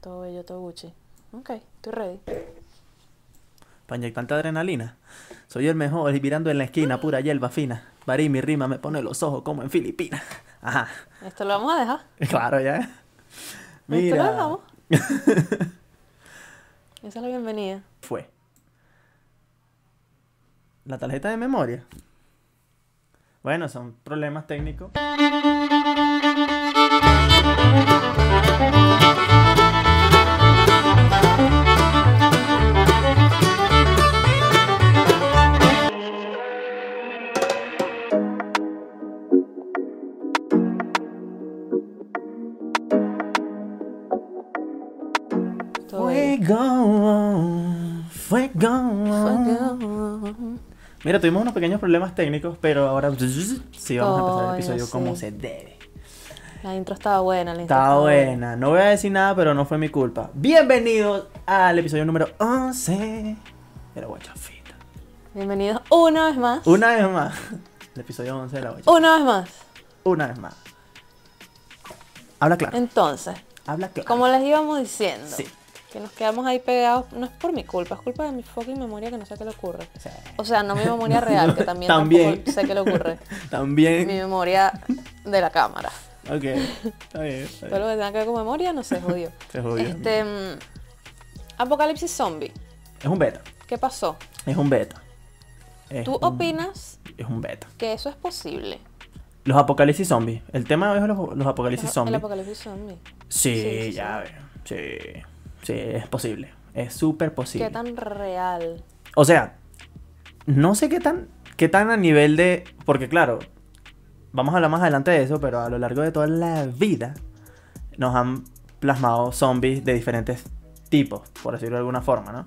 Todo bello, todo Gucci. Ok, estoy ready. Para inyectarte adrenalina. Soy el mejor y mirando en la esquina, pura hierba fina. Barí mi rima me pone los ojos como en Filipinas. Ajá. Esto lo vamos a dejar. Claro, ya. Esto lo Mira. dejamos. Esa es la bienvenida. Fue. La tarjeta de memoria. Bueno, son problemas técnicos. Mira, tuvimos unos pequeños problemas técnicos, pero ahora sí vamos a empezar el episodio como se debe. La intro estaba buena, la intro estaba buena. No voy a decir nada, pero no fue mi culpa. Bienvenidos al episodio número 11 de La Guachafita. Bienvenidos una vez más. Una vez más. El episodio 11 de La Guachafita. Una vez más. Una vez más. Habla claro. Entonces, Habla claro. como les íbamos diciendo, Sí. Que nos quedamos ahí pegados, no es por mi culpa, es culpa de mi fucking memoria que no sé qué le ocurre. O sea, O sea, no mi memoria real, que también, También. sé qué le ocurre. Mi También. memoria de la cámara. Ok. Está bien. Está Todo lo que tenga que ver con memoria no se jodió. Se jodió. Este, mm, Apocalipsis Zombie. Es un beta. ¿Qué pasó? Es un beta. Es ¿Tú un- opinas Es un beta. que eso es posible? Los apocalipsis zombies. El tema es los, los apocalipsis El zombies. apocalipsis zombie. Sí, Sí, sí, ya veo. Sí. Sí, es posible. Es súper posible. ¿Qué tan real? O sea, no sé qué tan, qué tan a nivel de. Porque claro, vamos a hablar más adelante de eso, pero a lo largo de toda la vida nos han plasmado zombies de diferentes tipos, por decirlo de alguna forma, ¿no?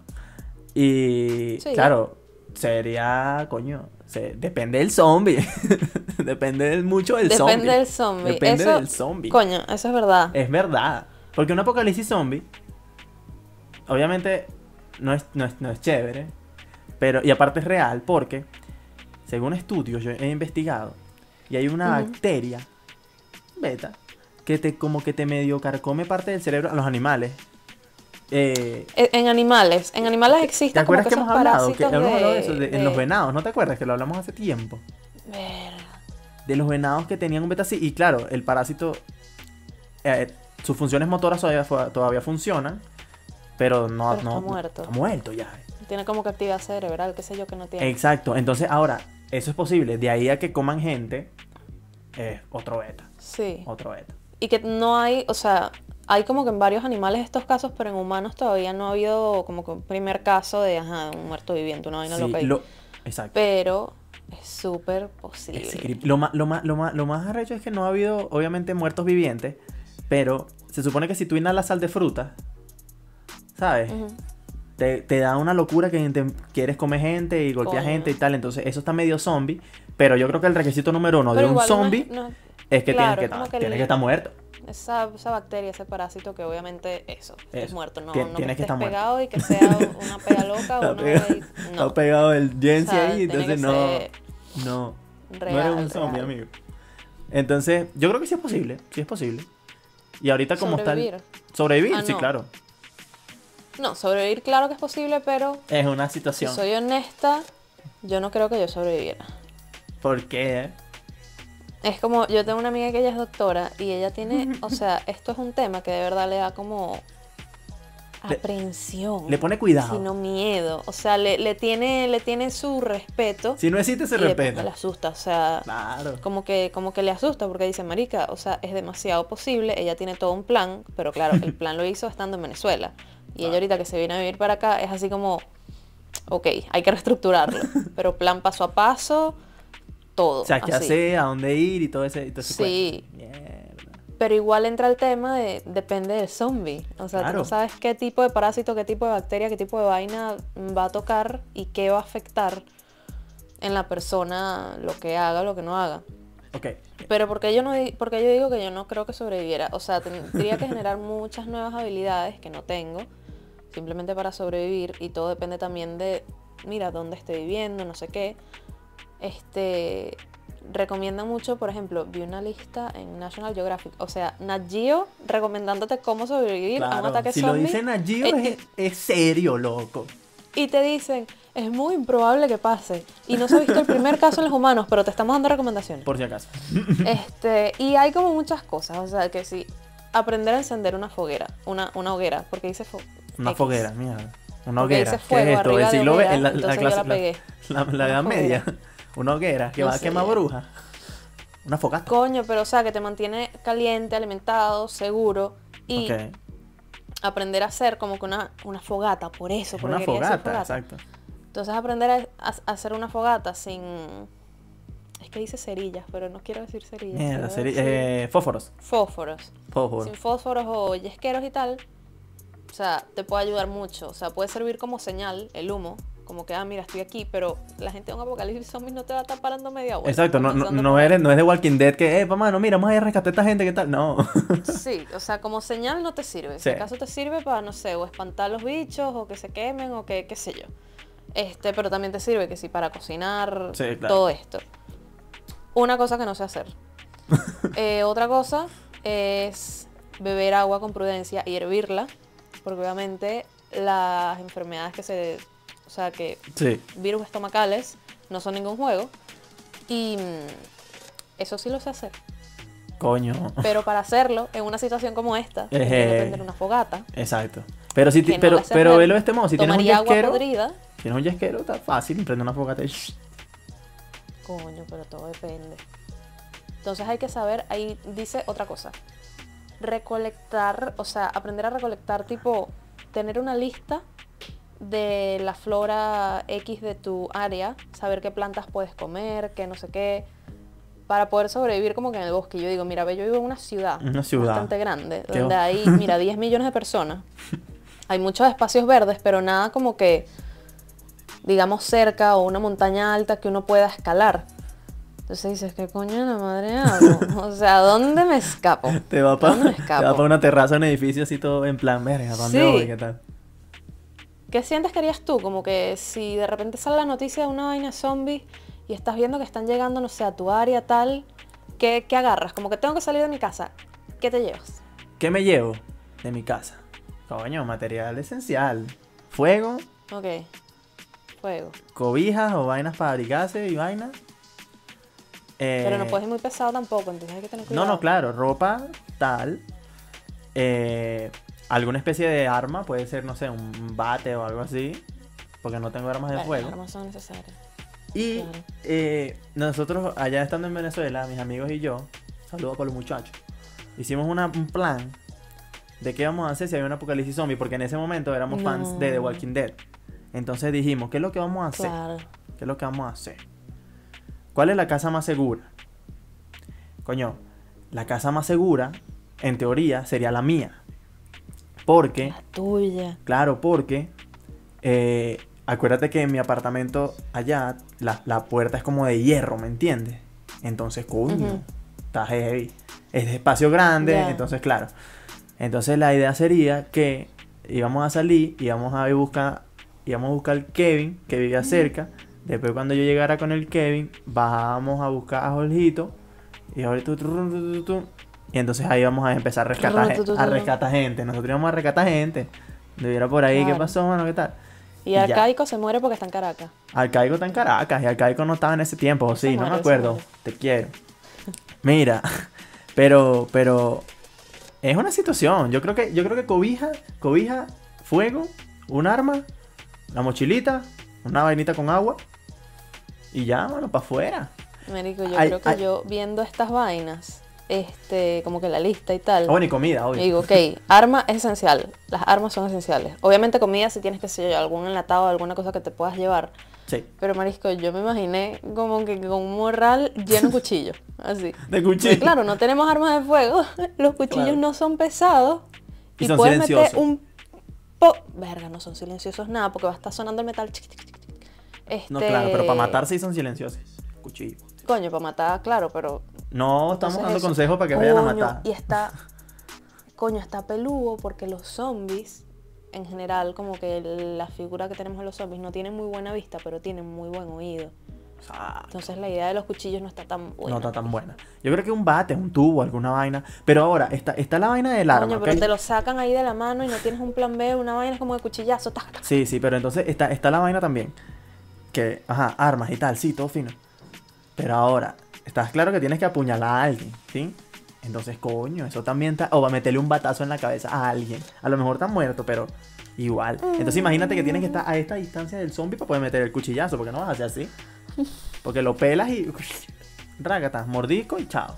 Y Sí. claro, sería, coño, se- depende del zombie. depende mucho del zombie. Depende del zombie. Depende Eso- del zombie. Coño, eso es verdad. Es verdad. Porque un apocalipsis zombie, obviamente, no es, no es, no es chévere. Pero, y aparte es real porque, según estudios, yo he investigado, y hay una bacteria, beta, que te como que te medio carcome parte del cerebro a los animales. Eh, E- En animales, en animales ¿Te existen acuerdas como que hemos hablado? Que hemos hablado de eso, de- en los venados, ¿no te acuerdas? Que lo hablamos hace tiempo. De los venados que tenían un beta así. Y claro, el parásito, eh, sus funciones motoras todavía, todavía funcionan, pero no, Pero está no- muerto. Está muerto ya. Tiene como que actividad cerebral, qué sé yo, que no tiene. Exacto. Entonces, ahora, eso es posible. De ahí a que coman gente, es otro beta. Sí. Otro beta. Y que no hay, o sea, hay como que en varios animales estos casos, pero en humanos todavía no ha habido como que un primer caso de, ajá, un muerto viviente, una vaina Sí, loca lo- exacto. Pero es súper posible. Lo más, lo, más, lo, más, lo más arrecho es que no ha habido, obviamente, muertos vivientes, pero se supone que si tú inhalas sal de fruta, ¿sabes? Te, te da una locura que te- quieres comer gente y golpear gente y tal. Entonces, eso está medio zombie. Pero yo creo que el requisito número uno de un no zombie no- es que claro, tienes, que, que tienes el- que estar muerto. esa, esa bacteria, ese parásito que obviamente eso, es muerto. No, Tien- no tienes que estar muerto. pegado y que sea una pega loca o una pegado, pega- está No, pegado el Jensi O sea, ahí. Entonces, no. No. real, no eres un zombie, real. amigo. Entonces, yo creo que sí es posible. Sí es posible. Y ahorita, como está. el- Sobrevivir. Sobrevivir, Ah, sí, no. claro. No, sobrevivir claro que es posible, pero Es una si situación. soy honesta, yo no creo que yo sobreviviera. ¿Por qué? Es como, yo tengo una amiga que ella es doctora y ella tiene, o sea, esto es un tema que de verdad le da como aprensión. Le pone cuidado. Sino miedo. O sea, le, le tiene, le tiene su respeto. Si no existe, se y respeta. Le asusta, o sea, Claro. como que, como que le asusta porque dice, marica, o sea, es demasiado posible, ella tiene todo un plan, pero claro, el plan lo hizo estando en Venezuela. Y ella ahorita que se viene a vivir para acá es así como, ok, hay que reestructurarlo, pero plan paso a paso, todo. O sea, qué hacer, a dónde ir y todo ese, y todo ese Sí. cuento. Pero igual entra el tema de, depende del zombie. O sea, tú no sabes qué tipo de parásito, qué tipo de bacteria, qué tipo de vaina va a tocar y qué va a afectar en la persona lo que haga lo que no haga. Ok. Pero porque yo no porque yo digo que yo no creo que sobreviviera. O sea, tendría que generar muchas nuevas habilidades que no tengo, simplemente para sobrevivir. Y todo depende también de, mira, dónde estoy viviendo, no sé qué. Este. Recomiendan mucho, por ejemplo, vi una lista en National Geographic, o sea, Nat Geo recomendándote cómo sobrevivir a un ataque si lo zombie. dicen allí eh, es, es serio, loco. Y te dicen, es muy improbable que pase. Y no se ha visto el primer caso en los humanos, pero te estamos dando recomendaciones. Por si acaso. Este, y hay como muchas cosas, o sea, que sí, aprender a encender una foguera, una, una hoguera, porque dice fo- Una X. foguera, mierda. Una Porque hoguera. dice ¿Qué es esto? El siglo la, la clase, la. La, edad media. Una hoguera que No va a quemar bruja. Una fogata. Coño, pero o sea, que te mantiene caliente, alimentado, seguro. Y aprender a hacer como que una, una fogata, por eso, Es porque una decir fogata, exacto. Entonces aprender a, hacer una fogata sin... Es que dice cerillas, pero no quiero decir cerillas. Mierda, decir eh, fósforos. Fósforos. Fósforos. Sin fósforos o yesqueros y tal. O sea, te puede ayudar mucho. O sea, puede servir como señal el humo. Como que, ah, mira, estoy aquí, pero la gente de un apocalipsis zombies no te va a estar parando media hora. Exacto, no, no, no eres, no es de Walking Dead que, eh, mamá, no, mira, vamos a ir a rescatar a esta gente, ¿qué tal? No. Sí, o sea, como señal no te sirve. Sí. Si acaso te sirve para, no sé, o espantar los bichos, o que se quemen, o que, qué sé yo. Este, pero también te sirve que sí, para cocinar, Sí, claro. todo esto. Una cosa que no sé hacer. Eh, otra cosa es beber agua con prudencia y hervirla, porque obviamente las enfermedades que se, sea, que sí. virus estomacales no son ningún juego. Y mm, eso sí lo sé hacer. Coño. Pero para hacerlo, en una situación como esta, tiene que prender una fogata, Exacto. Pero si ti- que no pero, pero velo de este modo, si tienes un yesquero, podrida. tienes un yesquero, está fácil, prende una fogata y. Coño, pero todo depende. Entonces hay que saber, ahí dice otra cosa. Recolectar, o sea, aprender a recolectar, tipo, tener una lista de la flora X de tu área, saber qué plantas puedes comer, qué no sé qué, para poder sobrevivir como que en el bosque. Yo digo, mira, ve, yo vivo en una ciudad, Una ciudad. bastante grande, Qué donde hay, mira, 10 millones de personas. Hay muchos espacios verdes, pero nada como que, digamos, cerca o una montaña alta que uno pueda escalar. Entonces dices, ¿qué coño de la madre hago? O sea, ¿dónde me escapo? Te va ¿Dónde me para una terraza, un edificio así todo en plan, verga, ¿para dónde Sí. voy? ¿Qué tal? ¿Qué sientes que harías tú? Como que si de repente sale la noticia de una vaina zombie y estás viendo que están llegando, no sé, a tu área tal, ¿qué, qué agarras? Como que tengo que salir de mi casa. ¿Qué te llevas? ¿Qué me llevo de mi casa? Coño, material esencial. Fuego, Ok. Fuego. cobijas o vainas para abrigarse y vainas. Pero no Eh, puedes ir muy pesado tampoco, entonces hay que tener No, cuidado. no, claro, ropa, tal. eh, alguna especie de arma, puede ser, no sé, un bate o algo así. Porque no tengo armas de fuego. Las armas son necesarias. Y claro. eh, nosotros, allá estando en Venezuela, mis amigos y yo, saludos para los muchachos, hicimos una- un plan de qué vamos a hacer si hay un apocalipsis zombie. Porque en ese momento éramos fans de The. Walking Dead. Entonces dijimos, ¿qué es lo que vamos a hacer? Claro. ¿Qué es lo que vamos a hacer? ¿Cuál es la casa más segura? Coño, la casa más segura, en teoría, sería la mía. Porque, La tuya. claro, porque, eh, acuérdate que en mi apartamento allá, la, la puerta es como de hierro, ¿me entiendes? Entonces, coño, Ujú. está heavy. Es de espacio grande, entonces, claro. Entonces, la idea sería que íbamos a salir, íbamos a ir buscar, íbamos a buscar al Kevin, que vivía cerca. Después, cuando yo llegara con el Kevin, bajábamos a buscar a Jorgito. Y Jorgito, y entonces ahí vamos a empezar a rescatar, a rescatar gente. Nosotros íbamos a rescatar gente. Debiera por ahí, ¿qué pasó, mano? ¿Qué tal? Y Y ya. Arcaico se muere porque está en Caracas. Arcaico está en Caracas y Arcaico no estaba en ese tiempo, ¿o sí, no me acuerdo. Te quiero. Mira, pero, pero es una situación. Yo creo que, yo creo que cobija, cobija, fuego, un arma, la mochilita, una vainita con agua y ya, bueno, para afuera. Marico, yo Ay, creo que ay. yo viendo estas vainas, este, como que la lista y tal. Ah, bueno, y comida, obvio. Y digo, ok, arma es esencial. Las armas son esenciales. Obviamente comida si tienes que yo, algún enlatado, alguna cosa que te puedas llevar. Sí, Pero marisco, yo me imaginé como que con un morral lleno de cuchillos. Así. de Porque, cuchillo. claro, no tenemos armas de fuego. Los cuchillos Claro. no son pesados. Y Y, son puedes meter un po... Verga, no son silenciosos nada porque va a estar sonando el metal. Este... No, claro, pero para matar sí son silenciosos. Cuchillo. Coño, para matar, claro, pero No, estamos Entonces dando eso. consejos para que vayan a Coño, matar. Y está, coño, está peludo porque los zombies, en general, como que la figura que tenemos de los zombies no tienen muy buena vista, pero tienen muy buen oído. Exacto. Entonces la idea de los cuchillos no está tan buena. No está tan buena. Yo creo que un bate, un tubo, alguna vaina. Pero ahora, está, está la vaina del arma. Coño, pero te lo sacan ahí de la mano y no tienes un plan B, una vaina es como de cuchillazo. tac, tac. Sí, sí, pero entonces está, está la vaina también. Que, ajá, armas y tal, sí, todo fino. Pero ahora, estás claro que tienes que apuñalar a alguien, ¿sí? Entonces, coño, eso también está. O va a meterle un batazo en la cabeza a alguien. A lo mejor está muerto, pero igual. Entonces, imagínate que tienes que estar a esta distancia del zombie para poder meter el cuchillazo, porque no vas a hacer así. Porque lo pelas y. Rágata, mordisco y chao.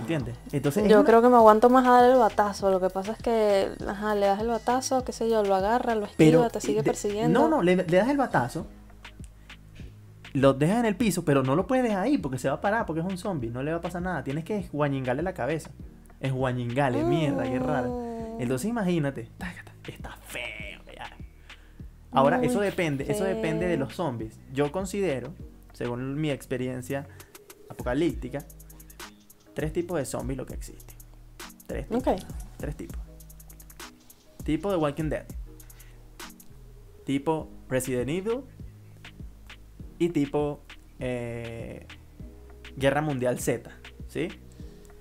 ¿Entiendes? Entonces, es Yo una- creo que me aguanto más a dar el batazo. Lo que pasa es que, ajá, le das el batazo, qué sé yo, lo agarra, lo esquiva, Pero te sigue de- persiguiendo. No, no, le, le das el batazo. Lo dejas en el piso, pero no lo puedes dejar ahí porque se va a parar, porque es un zombie. No le va a pasar nada. Tienes que guañingarle la cabeza. Es guañingarle, mierda, qué raro. Mm. Entonces imagínate. Está feo, ya. Ahora, Muy eso depende, eso depende de los zombies. Yo considero, según mi experiencia apocalíptica, tres tipos de zombies lo que existe. Tres tipos. Tres tipos. Tipo de Walking Dead. Tipo Resident Evil. Y tipo eh, Guerra Mundial Z. ¿Sí?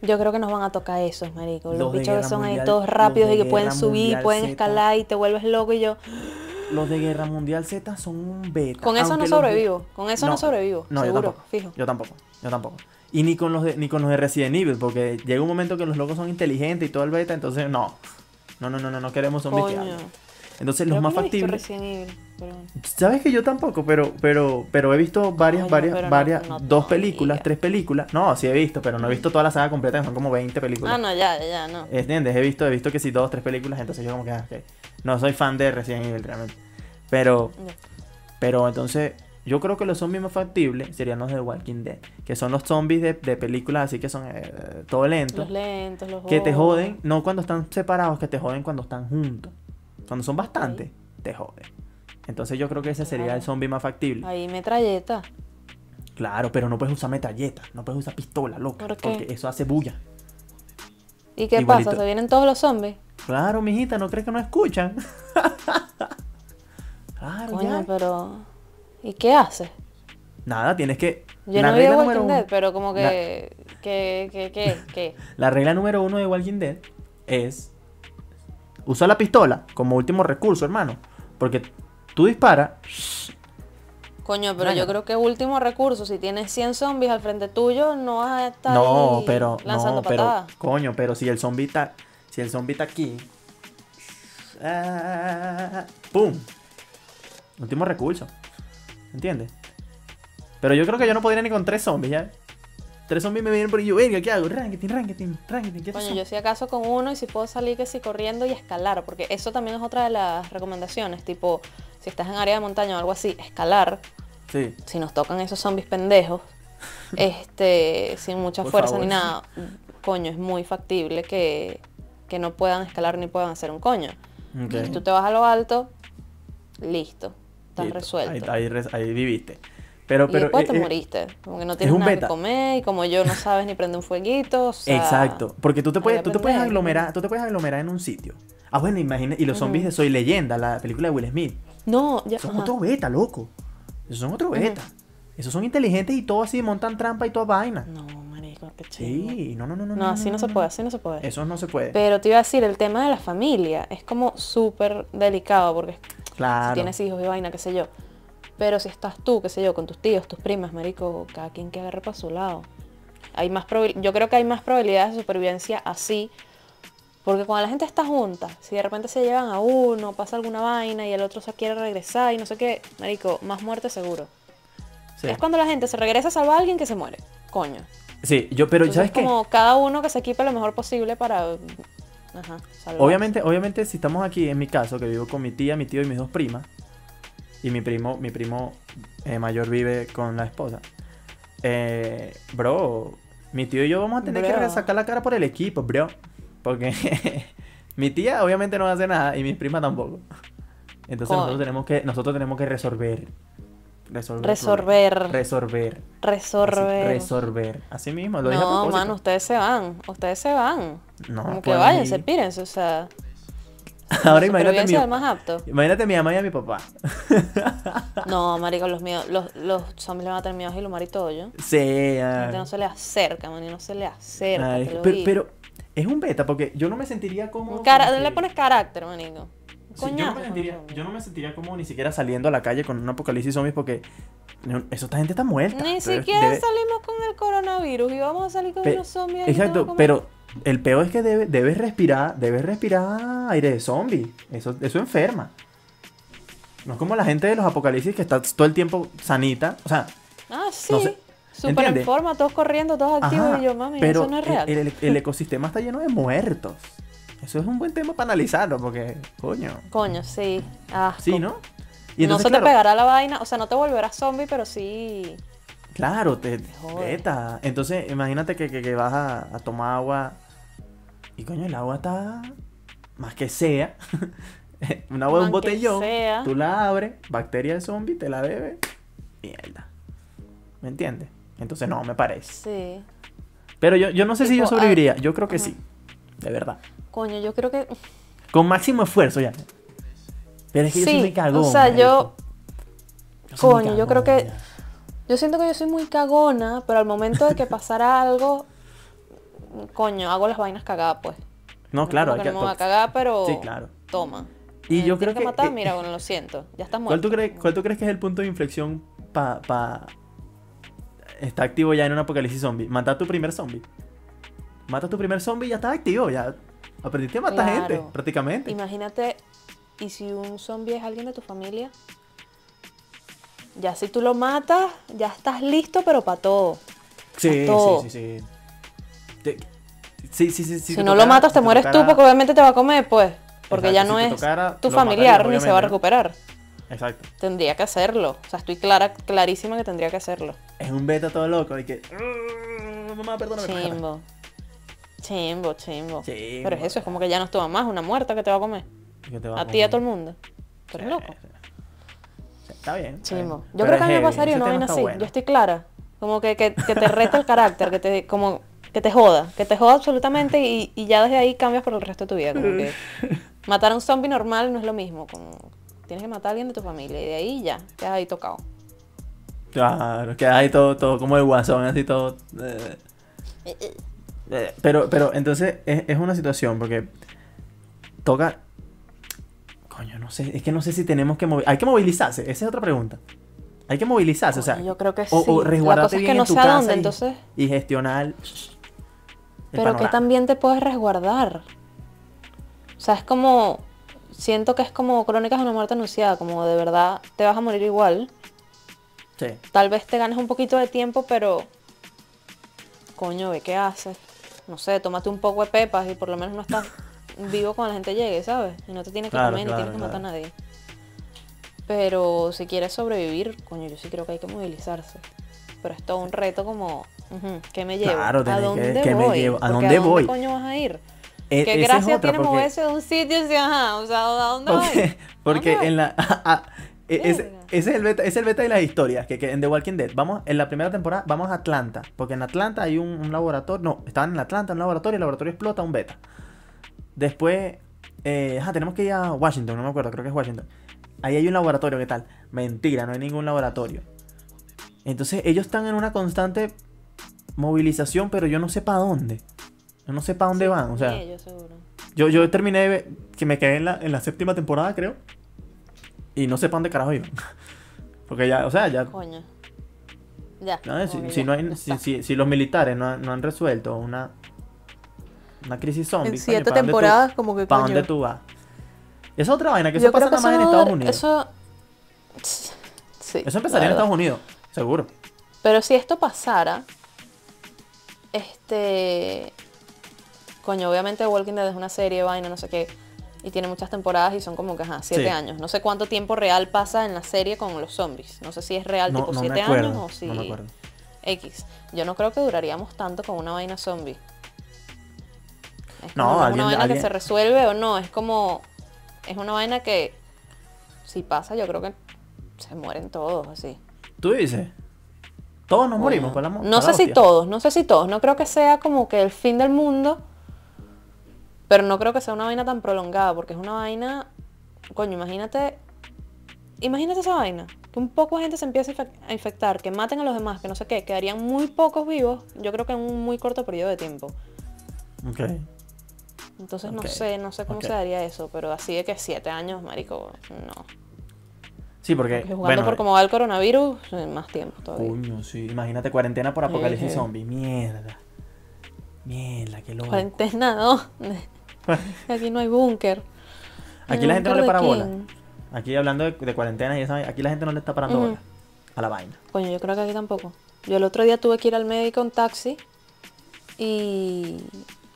Yo creo que nos van a tocar esos, marico. Los, bichos que son ahí todos rápidos y que pueden subir, pueden escalar y te vuelves loco y yo. Los de Guerra Mundial Z son un beta. Con eso no de- sobrevivo. Con eso no, sobrevivo. No, yo seguro, tampoco. fijo. Yo tampoco. Yo tampoco. Y ni con los de, ni con los de Resident Evil, porque llega un momento que los locos son inteligentes y todo el beta, entonces no. No, no, no, no, no queremos zombies. Entonces los más factibles. Pero. Sabes que yo tampoco, pero, pero, pero he visto varias, Coño, varias, no- varias, no dos películas, tres películas. No, sí he visto, pero no he visto toda la saga completa, que son como 20 películas. Ah, no, ya, ya, no. ¿Entiendes? He visto, he visto que sí, dos, tres películas, entonces yo como que, ah. No soy fan de Resident Evil realmente. Pero, pero entonces, yo creo que los zombies más factibles serían los de Walking Dead. Que son los zombies de, de películas así que son eh, todo lentos. Los lentos, los Que te joden, no cuando están separados, que te joden cuando están juntos. Cuando son bastantes, te joden. Entonces yo creo que ese sería el zombie más factible. Ahí metralleta. Claro, pero no puedes usar metralleta, no puedes usar pistola, loca. ¿Por qué? Porque eso hace bulla. ¿Y qué Igualito. pasa? ¿Se vienen todos los zombies? Claro, mijita, ¿no crees que no escuchan? claro, Coño, ya. pero. ¿Y qué haces? Nada, tienes que. Yo la no vi regla Walking número Dead, uno- pero como la- que. La regla número uno de Walking Dead es usa la pistola como último recurso, hermano. Porque tú disparas, Coño, pero yo creo que último recurso, si tienes 100 zombies al frente tuyo, no vas a estar no, ahí pero lanzando no, pero patadas. coño, pero si el zombie está, si el zombie está aquí, ah, pum, último recurso, ¿entiendes? Pero yo creo que yo no podría ni con tres zombies ya. Tres zombies me vienen por ahí, yo, verga, ¿qué hago? Ranketing, ranketing, ranketing, ¿qué Coño, son? yo si acaso con uno y si puedo salir que si corriendo y escalar, porque eso también es otra de las recomendaciones, tipo, si estás en área de montaña o algo así, escalar, Sí, si nos tocan esos zombies pendejos, este, sin mucha Por fuerza favor. ni nada, coño, es muy factible que, que no puedan escalar ni puedan hacer un coño. ok. Si tú te vas a lo alto, listo, estás Listo, resuelto. Ahí, ahí ahí viviste. Pero, y pero, después eh, te eh, moriste, como que no tienes nada beta. que comer y como yo no sabes ni prender un fueguito, o sea, Exacto, porque tú te puedes, tú te puedes aglomerar, tú te puedes aglomerar en un sitio. Ah, bueno, imagina, y los zombies de Soy Leyenda, la película de Will Smith, No, ya, son ajá. otro beta, loco. Esos son otro beta. Esos son inteligentes y todo así, montan trampa y toda vaina. No, marico, qué chingo. Sí, no, no, no, no. No, así no se puede, así no se puede. Eso no se puede. Pero te iba a decir, el tema de la familia es como súper delicado porque claro. si tienes hijos y vaina, qué sé yo. Pero si estás tú, qué sé yo, con tus tíos, tus primas, marico, cada quien que agarre para su lado. Hay más yo creo que hay más probabilidades de supervivencia así. Porque cuando la gente está junta, si de repente se llevan a uno, pasa alguna vaina y el otro se quiere regresar y no sé qué, marico, más muerte seguro. Sí. Es cuando la gente se regresa a salvar a alguien que se muere. Coño. Sí, yo, pero Entonces ¿sabes es qué? como cada uno que se equipe lo mejor posible para ajá. Obviamente, obviamente, si estamos aquí, en mi caso, que vivo con mi tía, mi tío y mis dos primas, y mi primo, mi primo eh, mayor vive con la esposa. Eh, bro, mi tío y yo vamos a tener que sacar la cara por el equipo, bro. Porque mi tía obviamente no hace nada y mis primas tampoco. Entonces nosotros tenemos que, nosotros tenemos que resolver. Resolver. Resolver. Resolver. Resolver. Así, resolver. Así mismo, lo dije a no, propósito. mano, ustedes se van. Ustedes se van. No, Como que pues, váyanse, pírense, o sea. Ahora imagínate mi, del más apto. imagínate a mi mamá y a mi papá. No, marico, los míos, los, los zombies le van a tener miedo a Gilomar y todo, yo. Sí, La ah. gente no se le acerca, man, y no se le acerca. Ay, lo pero, pero es un beta porque yo no me sentiría como... Cara- le pones carácter, manico. Sí, yo, no me sentiría, yo no me sentiría como ni siquiera saliendo a la calle con un apocalipsis zombies porque eso esta gente está muerta. Ni siquiera debe- salimos con el coronavirus y vamos a salir con pe- unos zombies. Exacto, pero el peor es que debe- debes respirar, debes respirar aire de zombie. Eso, eso enferma. No es como la gente de los apocalipsis que está todo el tiempo sanita. O sea, Ah, sí. no sé, Súper en forma, todos corriendo, todos activos. ajá, y yo, mami, pero eso no es el- real. El, el ecosistema está lleno de muertos. Eso es un buen tema para analizarlo porque, coño. Coño, sí. Asco. Sí, ¿no? no se te pegará la vaina, o sea, no te volverás zombie, pero sí. Claro, te. Entonces, imagínate que, que- que vas a, a tomar agua y coño, el agua está más que sea. un agua de un botellón. sea. Tú la abres, bacteria de zombie, te la bebes. Mierda. ¿Me entiendes? Entonces, no, me parece. Sí. Pero yo, yo no sé si yo ah, sobreviviría. Yo creo que ajá. sí. De verdad. Coño, yo creo que. Con máximo esfuerzo ya. Pero es que yo soy Sí, muy cagón. o sea, yo- coño, yo creo que- ya. Yo siento que yo soy muy cagona, pero al momento de que pasara algo. Coño, hago las vainas cagadas, pues. No, claro. Hay que que- no me a cagar, pero. Sí, claro. Toma. Y Me yo creo que- matar, eh, mira, bueno, lo siento. Ya estás ¿Cuál muerto. tú, crees, ¿Cuál tú crees que es el punto de inflexión para pa estar activo ya en un apocalipsis zombie? Matar a tu primer zombie. Mata a tu primer zombie y ya estás activo. Ya aprendiste a matar Claro. gente, prácticamente. Imagínate, y si un zombie es alguien de tu familia, ya si tú lo matas, ya estás listo, pero para todo. Sí, todo. sí, sí, sí. Te- sí, sí, sí, si te no lo matas, te si mueres tú, tocara- porque obviamente te va a comer, pues. Porque Exacto, ya si no es tocara, tu familiar ni se va a recuperar. Exacto. Tendría que hacerlo. O sea, estoy clara, clarísima que tendría que hacerlo. Es un beta todo loco y que... "Mm, Mamá, perdóname. Chimbo. Chimbo, chimbo. Chimbo. Pero es eso, es como que ya no es tu mamá, es una muerta que te va a comer. Que te va A ti y a todo el mundo. ¿Tú eres Sí, loco? sí. Está bien. está Chimbo. bien. Yo Pero creo que a mí me pasaría una vaina así. bueno. Yo estoy clara. Como que, que, que te reta el carácter, que te, como, que te joda. Que te joda absolutamente y, y ya desde ahí cambias por el resto de tu vida. Como que matar a un zombie normal no es lo mismo. Como tienes que matar a alguien de tu familia y de ahí ya, quedas ahí tocado. Claro, queda ahí todo, todo como el guasón, así todo. eh. Eh, Pero, pero entonces es, es una situación porque toca. Coño, no sé, es que no sé si tenemos que movilizarse. Hay que movilizarse, esa es otra pregunta. Hay que movilizarse, o sea. Coño, yo creo que o, o resguardarte cosa es que bien no en tu casa dónde, y, entonces- y gestionar. Pero que también te puedes resguardar. O sea, es como. Siento que es como crónicas de una muerte anunciada. Como de verdad te vas a morir igual. Sí. Tal vez te ganes un poquito de tiempo, pero. Coño, ve qué haces. No sé, tómate un poco de pepas y por lo menos no estás vivo cuando la gente llegue, ¿sabes? Y no te tienes que Claro, comer ni claro, tienes que matar a nadie. Pero si quieres sobrevivir, coño, yo sí creo que hay que movilizarse. Pero es todo un reto como, ¿qué me llevo? Claro, ¿A que- dónde ¿qué me voy? llevo? ¿A dónde voy? coño vas a ir? E- ¿Qué gracia tiene porque- moverse de un sitio ajá? O sea, ¿a dónde Porque, voy? porque ¿Dónde en la. ah, e- ese, ese es el beta, es el beta de las historias. Que, que en The Walking Dead, vamos, en la primera temporada, vamos a Atlanta. Porque en Atlanta hay un, un laboratorio. No, estaban en Atlanta, un laboratorio, el laboratorio explota un beta. Después, eh, ajá, tenemos que ir a Washington, no me acuerdo, creo que es Washington. Ahí hay un laboratorio, ¿qué tal? Mentira, no hay ningún laboratorio. Entonces, ellos están en una constante movilización, pero yo no sé para dónde. Yo no sé para dónde Sí, van, o sea. ni ellos, seguro. Yo, yo terminé de que me quedé en la, en la séptima temporada, creo. Y no sé para dónde carajo iban. Porque ya, o sea, ya. Coño. Ya. no, si, no hay- si, si- si los militares no, han- no han resuelto una, una crisis zombie. En siete ¿pa' dónde tú- temporadas, como que ¿Para dónde tú vas? Esa es otra vaina, que eso Yo pasa que nada más en eso Estados Unidos. Eso, Eso. Sí. empezaría la en. Estados Unidos, seguro. Pero si esto pasara, este. Coño, obviamente Walking Dead es una serie, vaina, no sé qué. Y tiene muchas temporadas y son como que, ajá, siete Sí. años. No sé cuánto tiempo real pasa en la serie con los zombies. No sé si es real No, tipo no me siete acuerdo. años o si. No me acuerdo. X. Yo no creo que duraríamos tanto con una vaina zombie. Es No, como, alguien- una vaina alguien- que se resuelve o no. Es como. Es una vaina que. Si pasa, yo creo que se mueren todos así. ¿Tú dices? Todos nos morimos Coño. para la mo- No sé si todos, no sé si todos. No creo que sea como que el fin del mundo. Pero no creo que sea una vaina tan prolongada, porque es una vaina. Coño, imagínate. Imagínate esa vaina. Que un poco de gente se empiece a infec- a infectar, que maten a los demás, que no sé qué, quedarían muy pocos vivos, yo creo que en un muy corto periodo de tiempo. Ok. Entonces no sé, no sé cómo se daría eso, pero así de que siete años, marico, no. Sí, porque. Porque jugando bueno, por cómo va el coronavirus, eh, más tiempo todavía. Coño, sí. Imagínate cuarentena por apocalipsis Ejé. zombie. Mierda. Mierda, qué loco. Cuarentena, no. Aquí no hay búnker. Aquí ¿El la gente no le para bola. Aquí hablando de, de cuarentena y esa aquí la gente no le está parando bola a la vaina. Coño, yo creo que aquí tampoco. Yo el otro día tuve que ir al médico en taxi y.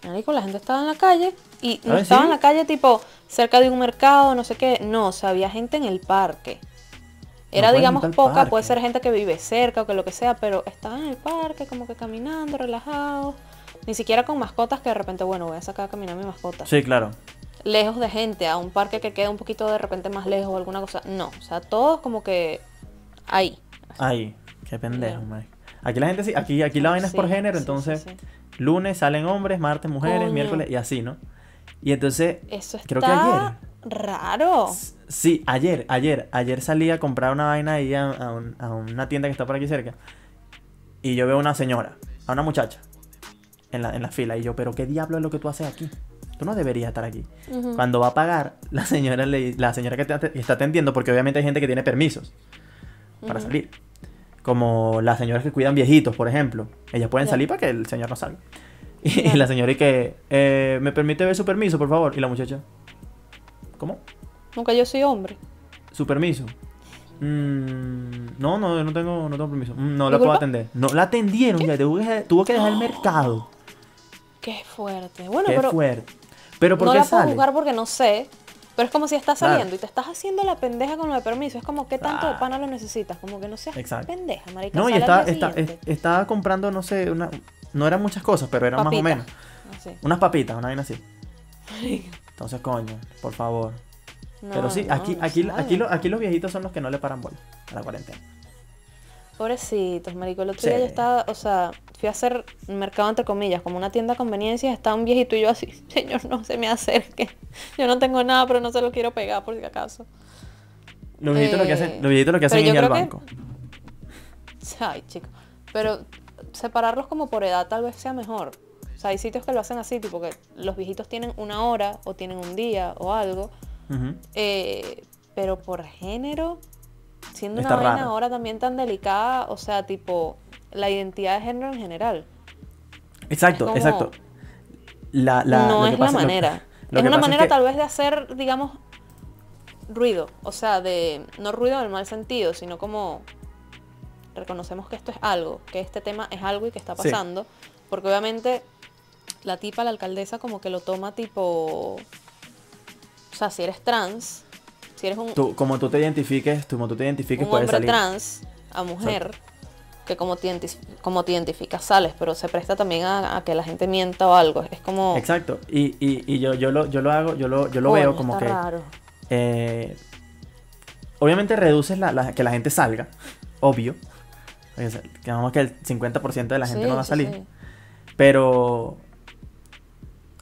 Marico, la gente estaba en la calle y no Ah, estaba ¿sí? en la calle tipo cerca de un mercado, no sé qué. No, o sea, había gente en el parque. Era, digamos, poca, parque. puede ser gente que vive cerca o que lo que sea, pero estaban en el parque como que caminando, relajados. Ni siquiera con mascotas que de repente, bueno, voy a sacar a caminar a mi mascota. Sí, claro. Lejos de gente, a un parque que queda un poquito de repente más lejos o alguna cosa. No, o sea, todos como que ahí. Ahí. Qué pendejo. Aquí la gente sí, aquí, aquí la vaina es por género, sí, entonces sí. lunes salen hombres, martes mujeres, Coño. miércoles y así, ¿no? Y entonces, Eso está creo que ayer. raro. Sí, ayer, ayer, ayer salí a comprar una vaina ahí a, a un- a una tienda que está por aquí cerca. Y yo veo a una señora, a una muchacha, en la, en la fila. Y yo, pero ¿qué diablo es lo que tú haces aquí? Tú no deberías estar aquí. Cuando va a pagar, la señora, le, la señora que te- que está atendiendo, porque obviamente hay gente que tiene permisos para salir. Como las señoras que cuidan viejitos, por ejemplo. Ellas pueden salir para que el señor no salga. Y, la señora y que, eh, ¿me permite ver su permiso, por favor? Y la muchacha, ¿cómo? Nunca yo soy hombre. ¿Su permiso? Mm, no, no, no tengo, no tengo permiso. Mm, no la puedo atender. No, la atendieron ya, tuvo que, tuvo que dejar el mercado. Qué fuerte. Bueno, Qué pero fuerte. Pero ¿por no qué la puedo sale? juzgar porque no sé. Pero es como si estás Claro. saliendo y te estás haciendo la pendeja con lo de permiso. Es como, ¿qué tanto de Claro. pana lo necesitas? Como que no seas Exacto. pendeja, marica. No, y estaba, está- estaba comprando, no sé, una, no eran muchas cosas, pero eran más o menos. Así. Unas papitas, una vaina así. Entonces, coño, por favor. Pero sí, no, aquí, no aquí, aquí, lo- aquí los viejitos son los que no le paran bola a la cuarentena. Pobrecitos, marico. El otro Sí. día yo estaba, o sea, fui a hacer mercado entre comillas, como una tienda de conveniencias, estaba un viejito y yo así, señor, no se me acerque. Yo no tengo nada, pero no se lo quiero pegar por si acaso. Los viejitos lo que Eh, hacen, los viejitos lo que hacen pero es ir al que- banco. Ay, chico. Pero separarlos como por edad tal vez sea mejor. O sea, hay sitios que lo hacen así, tipo que los viejitos tienen una hora o tienen un día o algo. Eh, pero por género, siendo Está una vaina raro. ahora también tan delicada, o sea, tipo la identidad de género en general. Exacto, como- exacto. La, la- no lo es la pasa- manera. lo es una manera que- tal vez de hacer, digamos, ruido. O sea, de no ruido en el mal sentido, sino como reconocemos que esto es algo, que este tema es algo y que está Sí. pasando. Porque obviamente la tipa, la alcaldesa, como que lo toma tipo... O sea, si eres trans, si eres un, Tú, como tú te identifiques, tú, como tú te identifiques, un puedes hombre salir. trans a mujer, que como te, como te identificas sales, pero se presta también a, a que la gente mienta o algo. Es como... Exacto. Y, y, y yo, yo, lo, yo lo hago, yo lo, yo lo coño, veo como está que. raro. eh, obviamente reduces la, la- que la gente salga. Obvio. Que vamos que el 50% de la gente Sí, no va a sí, salir. sí. Pero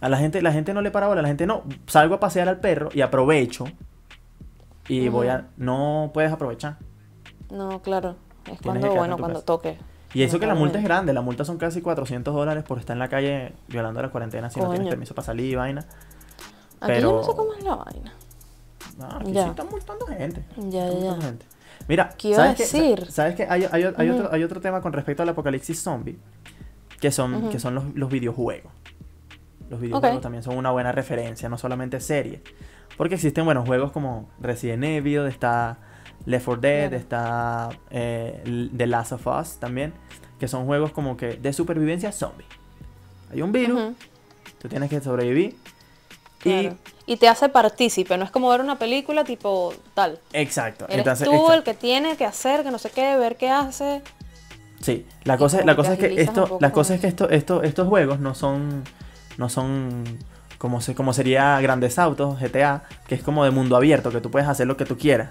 a la gente, la gente no le para bola, la gente no, salgo a pasear al perro y aprovecho. Y voy a. No puedes aprovechar. No, claro. Es que cuando, bueno, cuando casa. toque. Y eso que la multa es grande, la multa son casi 400 dólares por estar en la calle violando la cuarentena si no tienes permiso para salir y vaina. Aquí yo no sé pero- cómo es la vaina. No, aquí Ya. sí están multando gente. Ya, Están ya. multando gente. Mira, ¿Qué iba ¿sabes decir? Sa- ¿Sabes qué? Hay, hay- hay Ujú. otro, hay otro tema con respecto al apocalipsis zombie, que son, que son los, los videojuegos. Los videojuegos también son una buena referencia, no solamente series. Porque existen buenos juegos como Resident Evil, está Left 4 Dead, está eh, The Last of Us también, que son juegos como que de supervivencia zombie. Hay un virus, tú tienes que sobrevivir. claro. Y te hace partícipe, no es como ver una película tipo tal. Y exacto. Eres entonces, tú exacto. el que tiene que hacer, que no sé qué, ver qué hace. Sí, la Y cosa, la cosa es que esto, la cosa es que esto, esto, estos juegos no son, no son como se, como sería Grandes Autos, GTA, que es como de mundo abierto, que tú puedes hacer lo que tú quieras.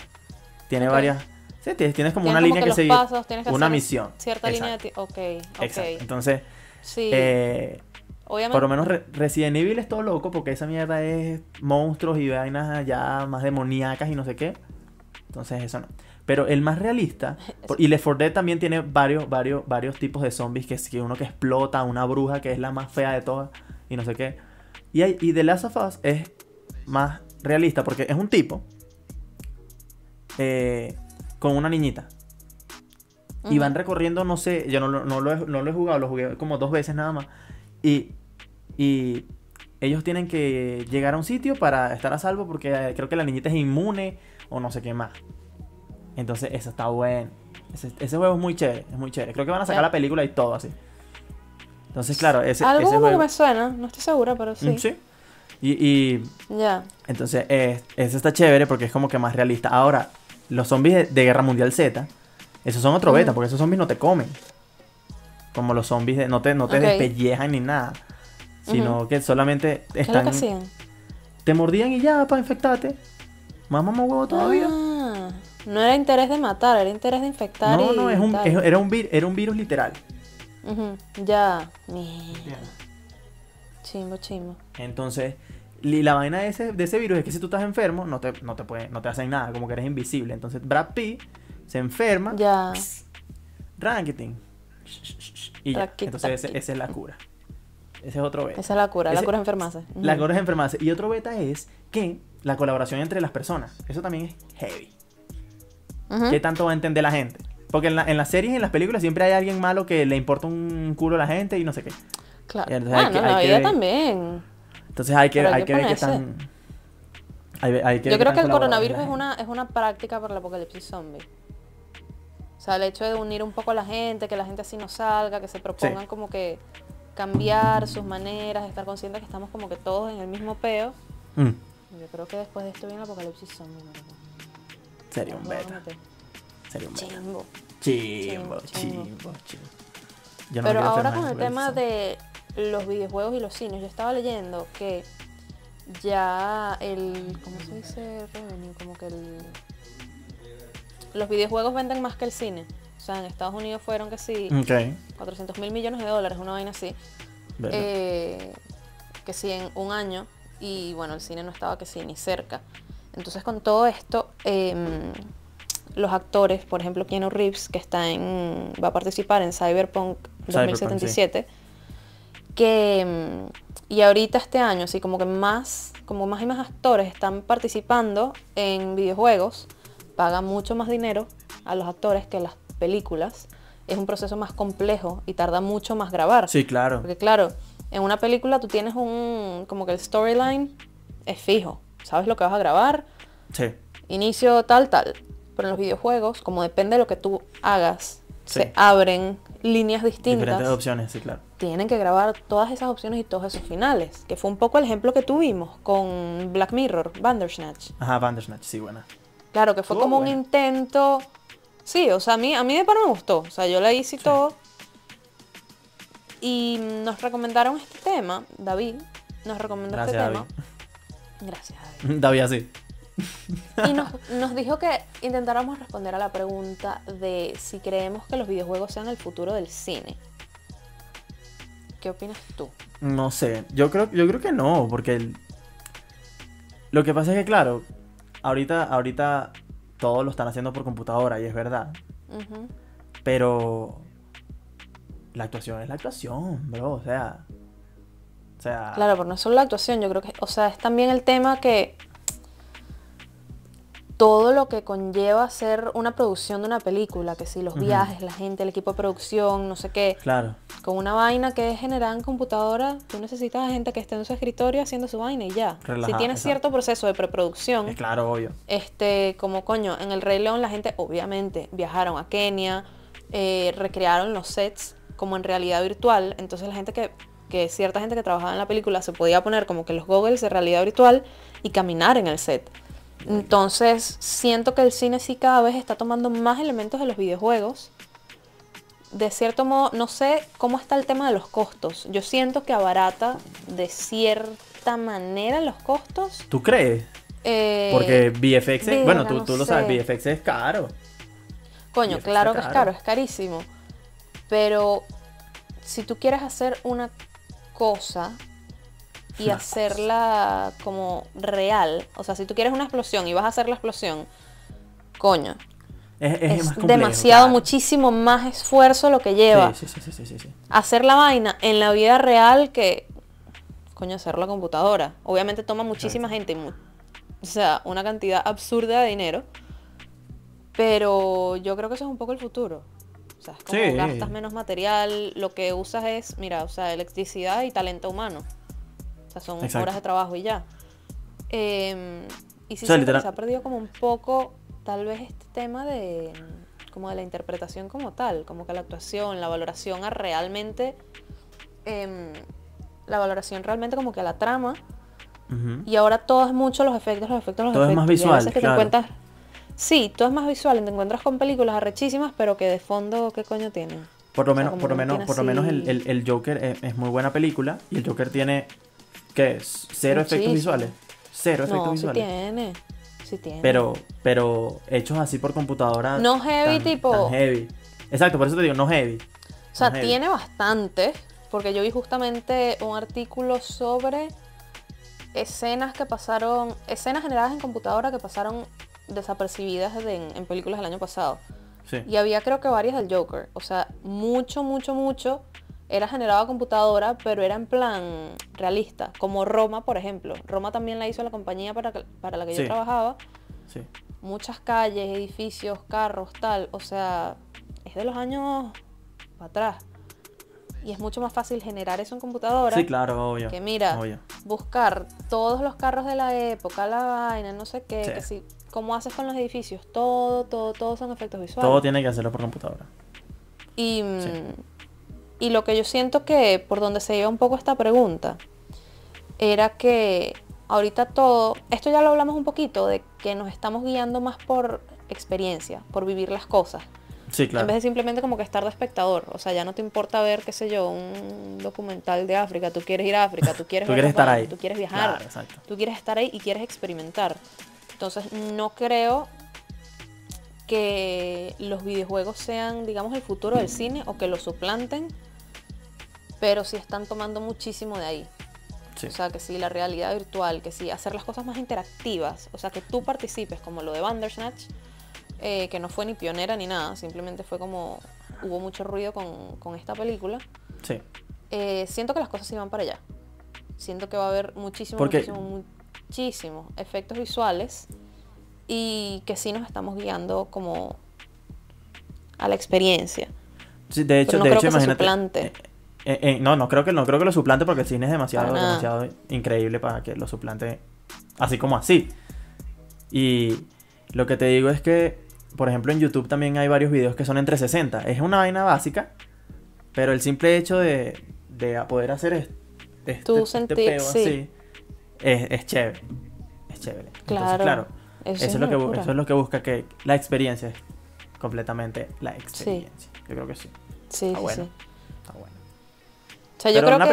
Tiene varias, sí, tienes, tienes como Tienes una como línea que que, seguir, pasos, tienes que una misión. Cierta línea de Ok, ok. Exacto. Entonces, Sí. eh, Obviamente. Por lo menos Re- Resident Evil es todo loco porque esa mierda es monstruos y vainas ya más demoníacas y no sé qué. Entonces eso no. Pero el más realista, por- y Left 4 Dead también tiene varios, varios, varios tipos de zombies, que es que uno que explota, una bruja que es la más fea de todas y no sé qué. Y, hay, y The Last of Us es más realista porque es un tipo eh, con una niñita. Y van recorriendo, no sé, yo no, lo- no, lo he, no lo he jugado, lo jugué como dos veces nada más. Y, y ellos tienen que llegar a un sitio para estar a salvo porque eh, creo que la niñita es inmune o no sé qué más. Entonces, eso está bueno. Ese, ese juego es muy chévere, es muy chévere. Creo que van a sacar la película y todo así. Entonces, claro, ese, Algo ese como que juego... me suena, no estoy segura, pero sí. Mm, sí. Y, y Ya. entonces, eh, ese está chévere porque es como que más realista. Ahora, los zombies de, de Guerra Mundial Z, esos son otro beta, porque esos zombies no te comen. Como los zombies, de, no te, no te Ok. despellejan ni nada. Sino que solamente ¿Qué es lo están. que hacían? te mordían y ya para infectarte. Más mamá huevo todavía. Ah, no era interés de matar, era interés de infectar. no, y no, es un, es- era, un vir- era un virus literal. Ujú, Ya. Mierda. Chimbo, chimbo. Entonces, y la vaina de ese, de ese virus es que si tú estás enfermo, no te, no te, puede, no te hacen nada, como que eres invisible. Entonces, Brad Pitt se enferma. Ya. Ranketing. Y ya. Entonces esa es la cura. Ese es otro beta. Esa es la cura, la Ese- cura es enfermarse. Ujú. La cura es enfermarse. Y otro beta es que la colaboración entre las personas. Eso también es heavy. ¿Qué tanto va a entender la gente? Porque en, la- en las series y en las películas siempre hay alguien malo que le importa un culo a la gente y no sé qué. Claro. Y entonces hay que- la que vida también. Entonces hay que, hay hay que ver qué ponerse. tan... hay- hay que ver Yo creo que el coronavirus es una, es una práctica para el apocalipsis zombie. O sea, el hecho de unir un poco a la gente, que la gente así no salga, que se propongan como que cambiar sus maneras, estar conscientes que estamos como que todos en el mismo peo. Mm, Yo creo que después de esto viene el apocalipsis zombie, ¿no? sería un beta. Sería un. Chimbo. Chimbo, Chimbo, chimbo, no Pero ahora con el tema de los videojuegos y los cines, yo estaba leyendo que ya el, ¿cómo se dice revenue? Como que el, los videojuegos venden más que el cine. O sea, en Estados Unidos fueron que sí, Ok. 400 mil millones de dólares, una vaina así. Eh, que sí, en un año. Y bueno, el cine no estaba que sí, ni cerca. Entonces con todo esto, em, los actores, por ejemplo, Keanu Reeves, que está en, va a participar en Cyberpunk Cyberpunk, 2077, que em, y ahorita este año, así como que más, como más y más actores están participando en videojuegos, pagan mucho más dinero a los actores que las películas. Es un proceso más complejo y tarda mucho más grabar. Sí, claro. Porque claro, en una película tú tienes un, como que el storyline es fijo, sabes lo que vas a grabar, Sí. inicio tal, tal. Pero en los videojuegos, como depende de lo que tú hagas, Sí. se abren líneas distintas. Diferentes opciones, sí, claro. Tienen que grabar todas esas opciones y todos esos finales, que fue un poco el ejemplo que tuvimos con Black Mirror, Bandersnatch. Ajá, Bandersnatch, sí, buena. Claro, que fue como un intento. Sí, o sea, a mí, a mí de pana me gustó. O sea, yo la hice y todo. Y nos recomendaron este tema, David. Nos recomendó Gracias, este David. tema. Gracias, David. David así. Y nos, nos dijo que intentáramos responder a la pregunta de si creemos que los videojuegos sean el futuro del cine. ¿Qué opinas tú? No sé, yo creo, yo creo que no, porque el- lo que pasa es que, claro, ahorita, ahorita todo lo están haciendo por computadora y es verdad, pero la actuación es la actuación, bro, o sea, o sea, Claro, pero no es solo la actuación, yo creo que, o sea, es también el tema que todo lo que conlleva hacer una producción de una película, que si los viajes, la gente, el equipo de producción, no sé qué, claro, con una vaina que es generada en computadora, tú necesitas a gente que esté en su escritorio haciendo su vaina y ya. Relajada, si tienes exacto. cierto proceso de preproducción, claro, obvio. este, como coño, en el Rey León la gente obviamente viajaron a Kenia, eh, recrearon los sets como en realidad virtual, entonces la gente que, que cierta gente que trabajaba en la película se podía poner como que los goggles de realidad virtual y caminar en el set. Entonces siento que el cine sí cada vez está tomando más elementos de los videojuegos. De cierto modo, no sé cómo está el tema de los costos. Yo siento que abarata de cierta manera los costos. ¿Tú crees? Eh, Porque VFX, es- bueno, tú, no tú lo sabes. VFX es caro. Coño, claro que es caro, es carísimo. Pero si tú quieres hacer una cosa y hacerla como real, o sea, si tú quieres una explosión y vas a hacer la explosión, coño, Es, es es más complejo, demasiado, claro. muchísimo más esfuerzo lo que lleva Sí, sí, sí, hacer la vaina en la vida real que, coño, hacer la computadora. Obviamente toma muchísima gente, y mu- o sea, una cantidad absurda de dinero, pero yo creo que eso es un poco el futuro. O sea, es como Sí. gastas menos material, lo que usas es, mira, o sea, electricidad y talento humano. O sea, son Exacto. horas de trabajo y ya. Eh, y sí O sea, literal- se ha perdido como un poco, tal vez, este tema de como de la interpretación como tal, como que la actuación, la valoración a realmente, em, la valoración realmente como que a la trama, Ujú. y ahora todo es mucho los efectos, los efectos, los Todo es efectos. más y hay visual, que te claro. encuentras, sí, todo es más visual, te encuentras con películas arrechísimas, pero que de fondo, ¿qué coño tienen? Por lo O sea, menos, por lo menos, por lo menos el, el- el Joker es, es muy buena película y el Joker tiene ¿qué? Cero efectos visuales. Cero efectos No, sí visuales. tiene, sí tiene. Pero, pero hechos así por computadora. No heavy, tan- tipo- tan heavy. Exacto, por eso te digo, no heavy. O sea, no heavy. tiene bastante, porque yo vi justamente un artículo sobre escenas que pasaron, escenas generadas en computadora que pasaron desapercibidas de- en, en películas del año pasado. Sí. Y había creo que varias del Joker. O sea, mucho, mucho, mucho era generado a computadora, pero era en plan realista. Como Roma, por ejemplo. Roma también la hizo la compañía para, para la que yo trabajaba. Sí. Muchas calles, edificios, carros, tal. O sea, es de los años para atrás. Y es mucho más fácil generar eso en computadora. Sí, claro, obvio. Que mira, obvio. buscar todos los carros de la época, la vaina, no sé qué, Sí. que si, cómo haces con los edificios, todo, todo, todo son efectos visuales. Todo tiene que hacerlo por computadora. Y, mm, Sí. Y lo que yo siento que por donde se iba un poco esta pregunta era que ahorita todo, esto ya lo hablamos un poquito, de que nos estamos guiando más por experiencia, por vivir las cosas, Sí, claro. en vez de simplemente como que estar de espectador. O sea, ya no te importa ver, qué sé yo, un documental de África, tú quieres ir a África, tú quieres, Tú quieres estar ahí. tú quieres viajar, Claro, tú quieres estar ahí y quieres experimentar. Entonces, no creo que los videojuegos sean, digamos, el futuro del cine o que lo suplanten, pero sí están tomando muchísimo de ahí. Sí. O sea, que sí, la realidad virtual, que sí, hacer las cosas más interactivas, o sea, que tú participes, como lo de Bandersnatch, eh, que no fue ni pionera ni nada, simplemente fue como, hubo mucho ruido con, con esta película. Sí. Eh, siento que las cosas sí van para allá. Siento que va a haber muchísimo, muchísimo, muchísimos efectos visuales y que sí nos estamos guiando como a la experiencia. Sí, de hecho, Pero no de creo hecho, que se imagínate. suplante. Eh, eh, no, no creo que no creo que lo suplante porque el cine es demasiado, demasiado increíble para que lo suplante así como así. Y lo que te digo es que, por ejemplo, en YouTube también hay varios videos que son en 360. Es una vaina básica, pero el simple hecho de, de poder hacer es- este, este peo sí. así es, es chévere. Es chévere. Entonces, Claro, eso eso, es lo que, eso es lo que busca que la experiencia es completamente la experiencia. Yo creo que sí. Sí, bueno. sí. Sea, yo Pero creo una que...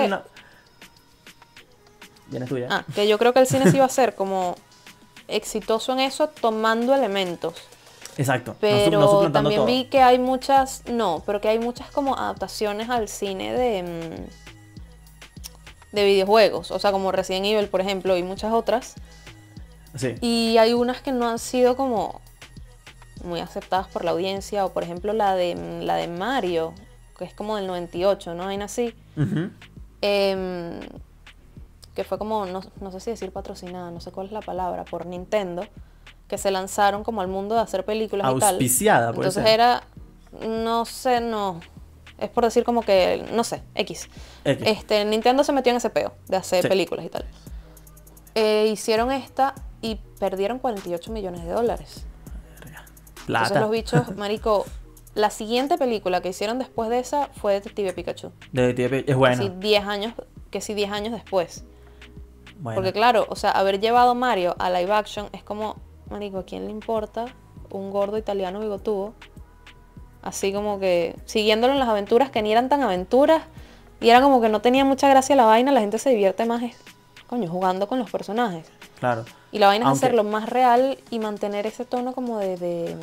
Ah, que yo creo que el cine sí va a ser como exitoso en eso tomando elementos. Exacto. no su- no Pero también todo. vi que hay muchas, no, pero que hay muchas como adaptaciones al cine de, mm, de videojuegos. O sea, como Resident Evil, por ejemplo, y muchas otras. Sí. Y hay unas que no han sido como muy aceptadas por la audiencia. O por ejemplo la de, mm, la de Mario, que es como del 98, ¿no? Hay así. Em, que fue como, no, no sé si decir patrocinada, no sé cuál es la palabra, por Nintendo, que se lanzaron como al mundo de hacer películas y tal. Auspiciada, puede Entonces ser. era, no sé, no, es por decir como que, no sé, X. X. Este, Nintendo se metió en ese peo de hacer Sí. películas y tal. Eh, hicieron esta y perdieron 48 millones de dólares. Plata. Entonces los bichos, marico, la siguiente película que hicieron después de esa fue Detective Pikachu. De TP es bueno. Sí, 10 años, que sí 10 años después. bueno. Porque claro, o sea, haber llevado Mario a live action es como, marico, ¿a quién le importa un gordo italiano bigotudo? Así como que siguiéndolo en las aventuras que ni eran tan aventuras y era como que no tenía mucha gracia la vaina, la gente se divierte más, coño, jugando con los personajes. Claro. Y la vaina es hacerlo más real y mantener ese tono como de, de,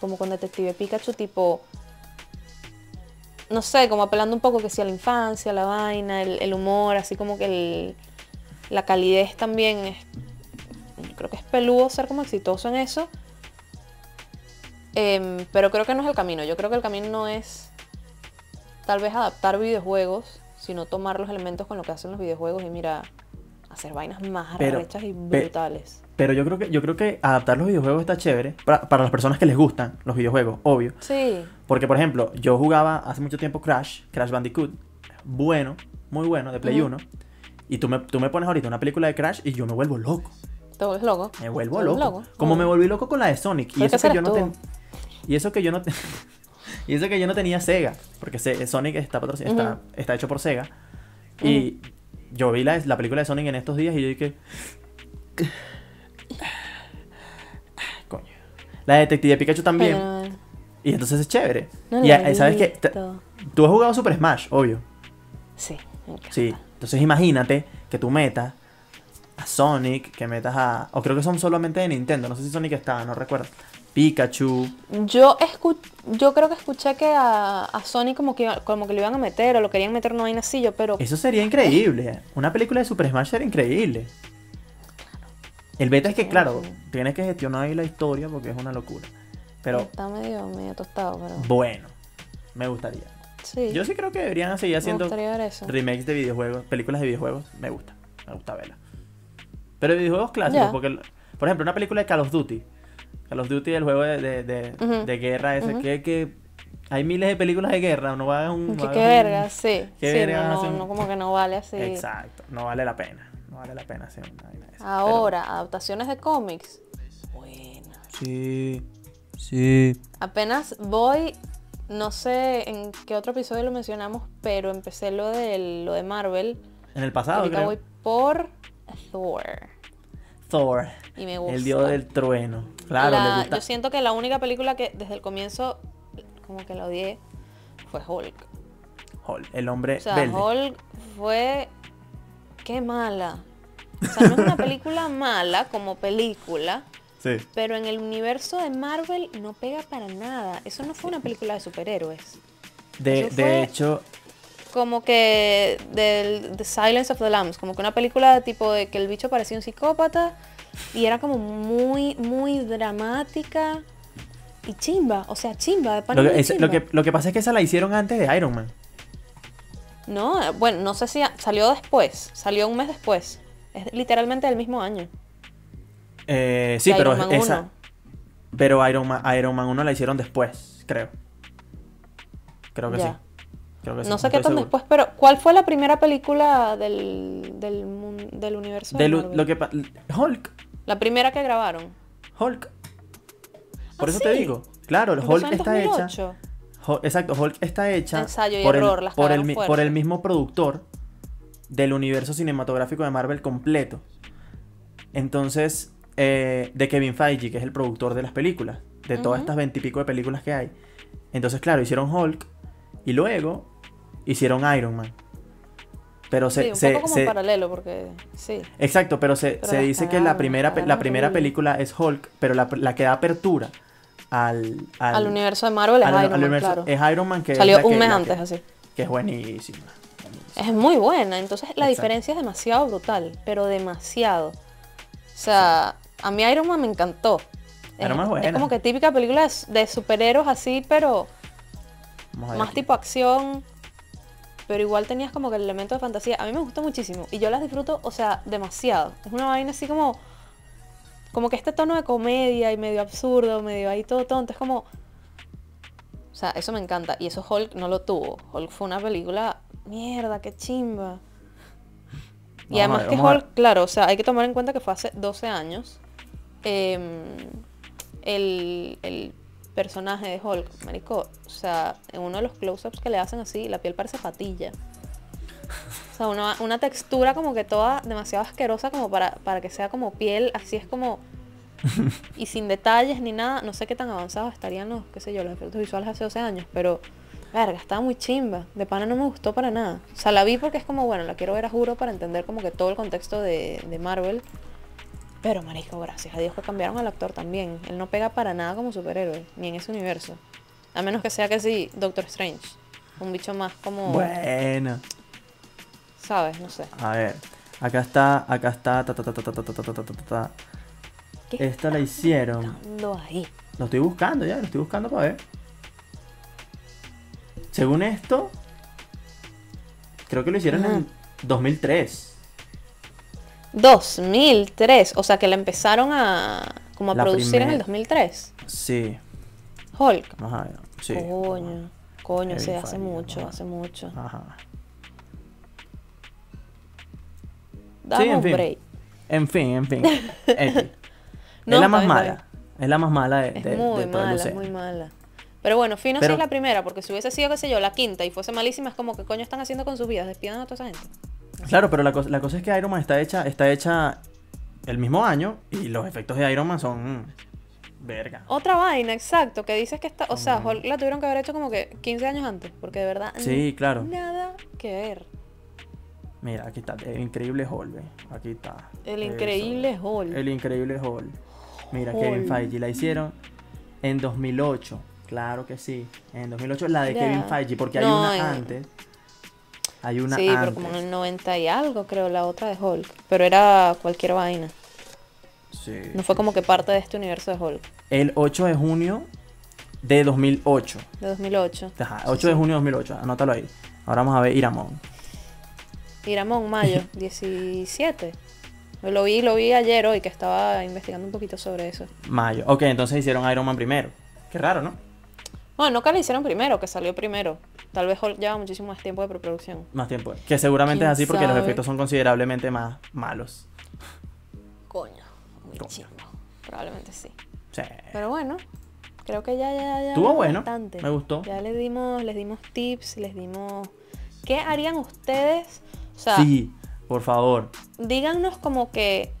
como con Detective Pikachu, tipo, no sé, como apelando un poco que sí a la infancia, la vaina, el, humor, así como que el, la calidez también es, creo que es peludo ser como exitoso en eso. Em, pero creo que no es el camino. Yo creo que el camino no es tal vez adaptar videojuegos, sino tomar los elementos con lo que hacen los videojuegos y mira, hacer vainas más Pero- arrechas y pe- brutales. Pero yo creo que, yo creo que adaptar los videojuegos está chévere para, para las personas que les gustan los videojuegos, obvio. Sí, Porque, por ejemplo, yo jugaba hace mucho tiempo Crash, Crash Bandicoot, bueno, muy bueno, de Play Ujú. 1. Y tú me, tú me pones ahorita una película de Crash y yo me vuelvo loco. te vuelves loco. Me vuelvo loco. Como me volví loco con la de Sonic. Y eso que yo no ten- Y eso que yo no Y eso que yo no tenía Sega. Porque Sonic está, patrocin- está, Ujú. está hecho por Sega. Y yo vi la, la película de Sonic en estos días y yo dije. Coño. La de Detective Pikachu también. Pero- Y entonces es chévere. no y sabes que tú has jugado Super Smash, obvio. Sí, me. Sí. Entonces imagínate que tú metas a Sonic, que metas a. O creo que son solamente de Nintendo. No sé si Sonic está, no recuerdo. Pikachu. Yo escu- yo creo que escuché que a, a Sony como que, iba- como que lo iban a meter o lo querían meter no vaina así, yo, pero Eso sería increíble. Una película de Super Smash sería increíble. El beta es que, claro, tienes que gestionar ahí la historia porque es una locura. Pero está medio, medio tostado, pero bueno, me gustaría. sí. Yo sí creo que deberían seguir haciendo remakes de videojuegos, películas de videojuegos. Me gusta, me gusta verla. Pero de videojuegos clásicos, porque, por ejemplo, una película de Call of Duty. Call of Duty, el juego de, de, de- de guerra ese, que, que hay miles de películas de guerra, no va a un... Que qué hagas un- verga, sí. qué sí, verga no, como que no vale así. Exacto, no vale la pena. No vale la pena hacer una vaina. Ahora, adaptaciones de cómics. Buena. Pero- Sí, sí. Apenas voy, no sé en qué otro episodio lo mencionamos, pero empecé lo de, lo de Marvel. En el pasado, Ahorita creo. voy por Thor. Thor, Y me gusta. el dios del trueno. Claro, La- le gusta. Yo siento que la única película que desde el comienzo como que la odié fue Hulk. Hulk, el hombre O sea, verde. Hulk fue... Qué mala. O sea, no es una película mala como película, Sí. pero en el universo de Marvel no pega para nada. Eso no fue una película de superhéroes. De, Eso de fue- hecho, Como que del The Silence of the Lambs, como que una película tipo de que el bicho parecía un psicópata y era como muy, muy dramática y chimba, o sea, chimba, de lo que, lo, que, lo que pasa es que esa la hicieron antes de Iron Man. No, bueno, no sé si salió después, salió un mes después. Es literalmente del mismo año. Eh, sí, pero Iron Man esa. 1. Pero Iron Man, Iron Man 1 la hicieron después, creo. Creo que Ya. sí. Creo que sí, No sé qué tan seguro. después, pero ¿cuál fue la primera película del, del, del universo de De lo, Marvel? lo que Hulk, La primera que grabaron. Hulk. Por ¿Ah, eso te digo. Claro, el Hulk está hecha. 2008. Hul- Exacto, Hulk está hecha Ensayo y por, error, el, las por, el, por mismo productor del universo cinematográfico de Marvel completo. Entonces, eh, de Kevin Feige, que es el productor de las películas, de todas estas veintipico de películas que hay. Entonces, claro, hicieron Hulk y luego hicieron Iron Man. Pero se, sí, un se- poco como se- paralelo, porque sí. Exacto, pero se, Pero se dice que la primera, la primera película es Hulk, pero la, la que da apertura al, al, Al, universo de Marvel es al- Iron Man, universo claro. es Iron Man que Salió que- un mes antes, que, así. que es buenísima. buenísima. Es muy buena, entonces la Exacto. diferencia es demasiado brutal, pero demasiado. O sea, a mí Iron Man me encantó. Iron Man es buena. como que típica película de superhéroes así, pero Vamos a ver más aquí. tipo acción. Pero igual tenías como que el elemento de fantasía. A mí me gustó muchísimo y yo las disfruto, o sea, demasiado. Es una vaina así como como que este tono de comedia y medio absurdo, medio ahí todo tonto, es como o sea, eso me encanta y eso Hulk no lo tuvo. Hulk fue una película mierda, qué chimba. Y Vamos además ver, que. Hulk, claro, o sea, hay que tomar en cuenta que fue hace 12 años. Em, el, el personaje de Hulk, marico, o sea, en uno de los close-ups que le hacen así, la piel parece patilla. O sea, una, una textura como que toda demasiado asquerosa como para, para que sea como piel, así es como... y sin detalles ni nada, no sé qué tan avanzados estarían los, qué sé yo, los efectos visuales hace 12 años, pero... Verga, estaba muy chimba. De pana no me gustó para nada. O sea, la vi porque es como, bueno, la quiero ver a juro para entender como que todo el contexto de, de Marvel. Pero marico, gracias a Dios que cambiaron al actor también. Él no pega para nada como superhéroe, ni en ese universo. A menos que sea que sí, Doctor Strange. Un bicho más como. Bueno. ¿Sabes? No sé. A ver. Acá está, acá está. Esta la hicieron. Lo estoy buscando ya, lo estoy buscando para ver. Según esto, creo que lo hicieron uh -huh. en 2003. 2003, o sea que la empezaron a como a La producir en el 2003. Sí, Hulk. vamos a ver. Sí. Coño, coño, sí, hace mucho, hace mucho. Ajá. Dame en un fin. break. En fin, en fin. No, es la más bien, mala. Es la más mala de, Es de- muy de todo el mala, es UCM. muy mala. Pero bueno, Fino sí Pero- es la primera, porque si hubiese sido, qué sé yo, la quinta y fuese malísima, es como que coño están haciendo con sus vidas, despidan a toda esa gente. Claro, pero la, cosa- la cosa es que Iron Man está hecha, está hecha el mismo año y los efectos de Iron Man son. verga. Otra vaina, exacto, que dices que está, o sea. Hulk la tuvieron que haber hecho como que 15 años antes, porque de verdad Sí, claro. nada que ver. Mira, aquí está. El increíble Hulk. ve. Aquí está. El Eso. increíble Hulk. El increíble Hulk. Mira. Kevin Feige la hicieron en 2008. Claro que sí. En 2008 la de. Kevin Feige, porque hay una en- antes. Hay una sí, pero como en el 90 y algo, creo, la otra de Hulk. Pero era cualquier vaina. Sí. No fue como que parte de este universo de Hulk, El 8 de junio de 2008. de 2008. Ajá, 8 de junio de 2008. Anótalo ahí. Ahora vamos a ver Iramón. Iramón, mayo, 17. Lo vi, lo vi ayer hoy, que estaba investigando un poquito sobre eso. Mayo. Ok, entonces hicieron Iron Man primero. Qué raro, ¿no? Bueno, no que la hicieron primero, que salió primero. Tal vez lleva muchísimo más tiempo de preproducción. Más tiempo. Que seguramente es ¿Quién así porque los efectos son considerablemente más malos. Coño, muy Coño. chingo. Probablemente sí. Sí. Pero bueno, creo que ya, ya, ya. Estuvo bueno, bastante. me gustó. Ya les dimos, les dimos tips, les dimos. ¿Qué harían ustedes? O sea, Sí, por favor. díganos como que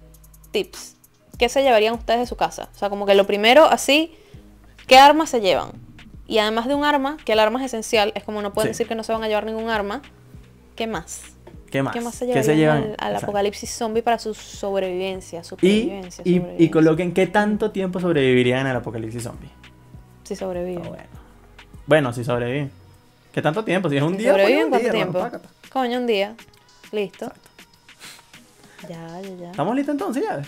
tips. ¿Qué se llevarían ustedes de su casa? O sea, como que lo primero, así, ¿qué armas se llevan? Y además de un arma, que el arma es esencial, es como no pueden Sí. decir que no se van a llevar ningún arma. ¿Qué más? ¿Qué más? ¿Qué más se ¿Qué llevan? al, al apocalipsis zombie para su sobrevivencia? Y, Supervivencia, y, y coloquen qué tanto tiempo sobrevivirían el apocalipsis zombie. Si sobreviven. Ah, bueno. Bueno, si sobreviven. ¿Qué tanto tiempo? Si es un Si día, pues sobreviven, un ¿cuánto día, tiempo? hermano, pácata. Coño, un día. Listo. Ya, ya, ya. ¿Estamos listos entonces ya?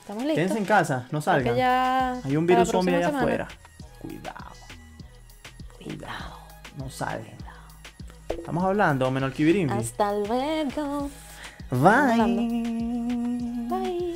Estamos listos. Quédense en casa, no salgan. ya Hay un virus zombie allá semana. afuera. Cuidado. Cuidado. No sabes. Estamos hablando, menor Kibirimbi. Hasta luego. Bye. Bye.